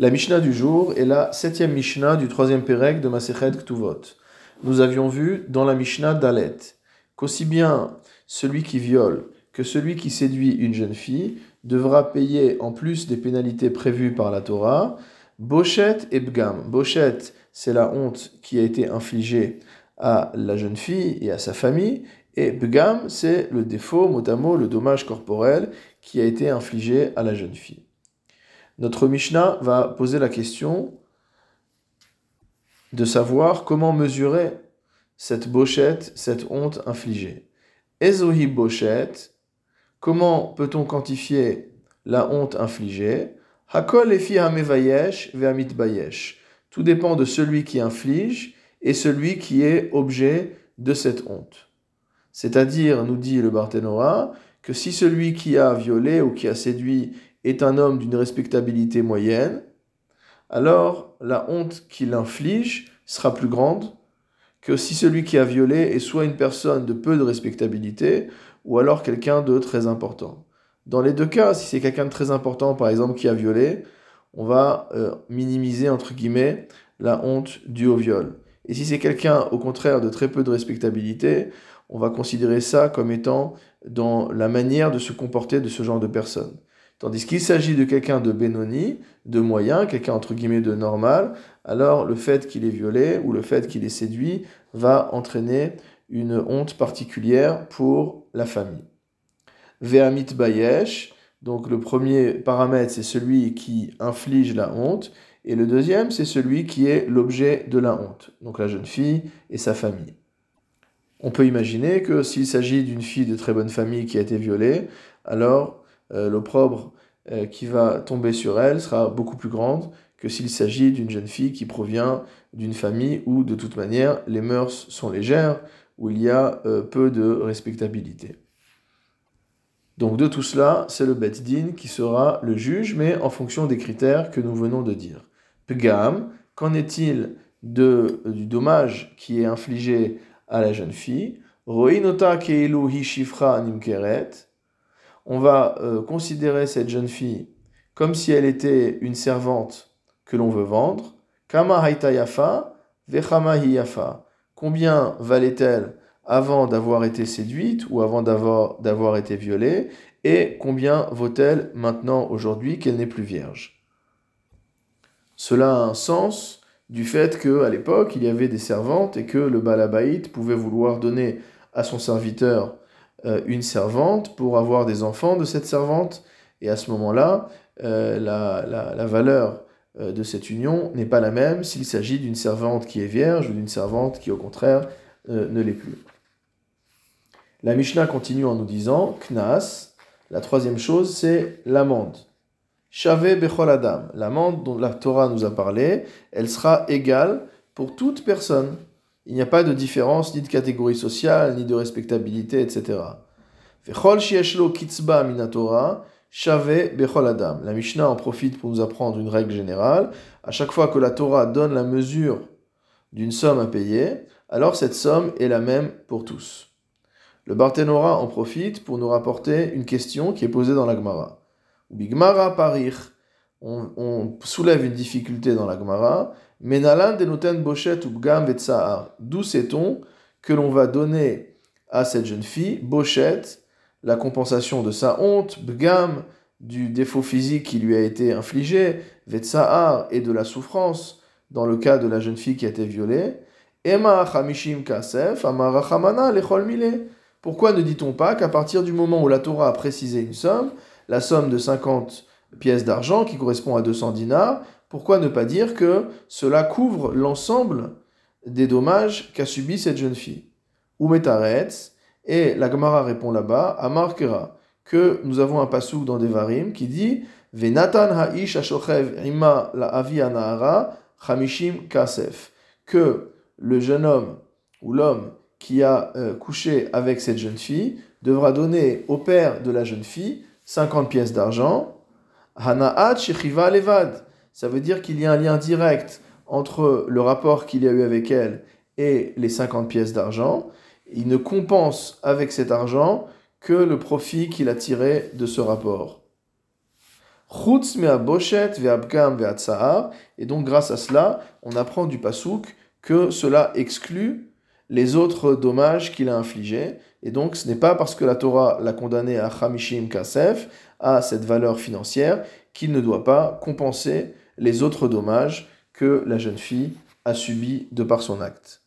La Mishnah du jour est la septième Mishnah du troisième Pérec de Masechet Ktuvot. Nous avions vu dans la Mishnah d'Alet qu'aussi bien celui qui viole que celui qui séduit une jeune fille devra payer en plus des pénalités prévues par la Torah, Bochet et Bgam. Bochet, c'est la honte qui a été infligée à la jeune fille et à sa famille, et Bgam, c'est le défaut, mot à mot, le dommage corporel qui a été infligé à la jeune fille. Notre Mishnah va poser la question de savoir comment mesurer cette bochette, cette honte infligée. Ezohi bochette, comment peut-on quantifier la honte infligée? Hakol efi hamevayesh ve'amit bayesh. Tout dépend de celui qui inflige et celui qui est objet de cette honte. C'est-à-dire, nous dit le Barthénora, que si celui qui a violé ou qui a séduit est un homme d'une respectabilité moyenne, alors la honte qu'il inflige sera plus grande que si celui qui a violé est soit une personne de peu de respectabilité ou alors quelqu'un de très important. Dans les deux cas, si c'est quelqu'un de très important, par exemple, qui a violé, on va euh, minimiser, entre guillemets, la honte due au viol. Et si c'est quelqu'un, au contraire, de très peu de respectabilité, on va considérer ça comme étant dans la manière de se comporter de ce genre de personne. Tandis qu'il s'agit de quelqu'un de bénoni, de moyen, quelqu'un entre guillemets de normal, alors le fait qu'il est violé ou le fait qu'il est séduit va entraîner une honte particulière pour la famille. Ve'amit bayesh, donc le premier paramètre c'est celui qui inflige la honte, et le deuxième c'est celui qui est l'objet de la honte, donc la jeune fille et sa famille. On peut imaginer que s'il s'agit d'une fille de très bonne famille qui a été violée, alors l'opprobre euh, qui va tomber sur elle sera beaucoup plus grande que s'il s'agit d'une jeune fille qui provient d'une famille où de toute manière les mœurs sont légères, où il y a euh, peu de respectabilité. Donc de tout cela, c'est le Bet Din qui sera le juge, mais en fonction des critères que nous venons de dire. Pgam, qu'en est-il du dommage qui est infligé à la jeune fille? Roinota keilu hishifra nimkeret. On va euh, considérer cette jeune fille comme si elle était une servante que l'on veut vendre. Combien valait-elle avant d'avoir été séduite ou avant d'avoir été violée? Et combien vaut-elle maintenant aujourd'hui qu'elle n'est plus vierge? Cela a un sens du fait qu'à l'époque, il y avait des servantes et que le balabaït pouvait vouloir donner à son serviteur une servante pour avoir des enfants de cette servante. Et à ce moment-là, euh, la, valeur euh, de cette union n'est pas la même s'il s'agit d'une servante qui est vierge ou d'une servante qui, au contraire, ne l'est plus. La Mishnah continue en nous disant, Knas, la troisième chose, c'est l'amende. Shave Bechol Adam, l'amende dont la Torah nous a parlé, elle sera égale pour toute personne. Il n'y a pas de différence ni de catégorie sociale, ni de respectabilité, etc. La Mishnah en profite pour nous apprendre une règle générale. À chaque fois que la Torah donne la mesure d'une somme à payer, alors cette somme est la même pour tous. Le Barthénora en profite pour nous rapporter une question qui est posée dans la Gemara. Bigmara parir, on, soulève une difficulté dans la Gemara. Menalan denoten bochet ou bgam D'où sait-on que l'on va donner à cette jeune fille, bochet, la compensation de sa honte, bgam, du défaut physique qui lui a été infligé, vetsahar, et de la souffrance, dans le cas de la jeune fille qui a été violée. Ema chamishim kasef, amara lechol. Pourquoi ne dit-on pas qu'à partir du moment où la Torah a précisé une somme, la somme de 50 pièces d'argent qui correspond à 200 dinars, pourquoi ne pas dire que cela couvre l'ensemble des dommages qu'a subi cette jeune fille? Ou metaretz, et la Gemara répond là-bas, à Markera, que nous avons un pasouk dans Devarim qui dit Venatan ha'ish ima la avi anahara chamishim kasef. Que le jeune homme ou l'homme qui a euh, couché avec cette jeune fille devra donner au père de la jeune fille 50 pièces d'argent. Hanaat levad. Ça veut dire qu'il y a un lien direct entre le rapport qu'il y a eu avec elle et les 50 pièces d'argent. Il ne compense avec cet argent que le profit qu'il a tiré de ce rapport. Et donc, grâce à cela, on apprend du pasouk que cela exclut les autres dommages qu'il a infligés. Et donc, ce n'est pas parce que la Torah l'a condamné à Hamishim Kasef, à cette valeur financière, qu'il ne doit pas compenser les autres dommages que la jeune fille a subis de par son acte.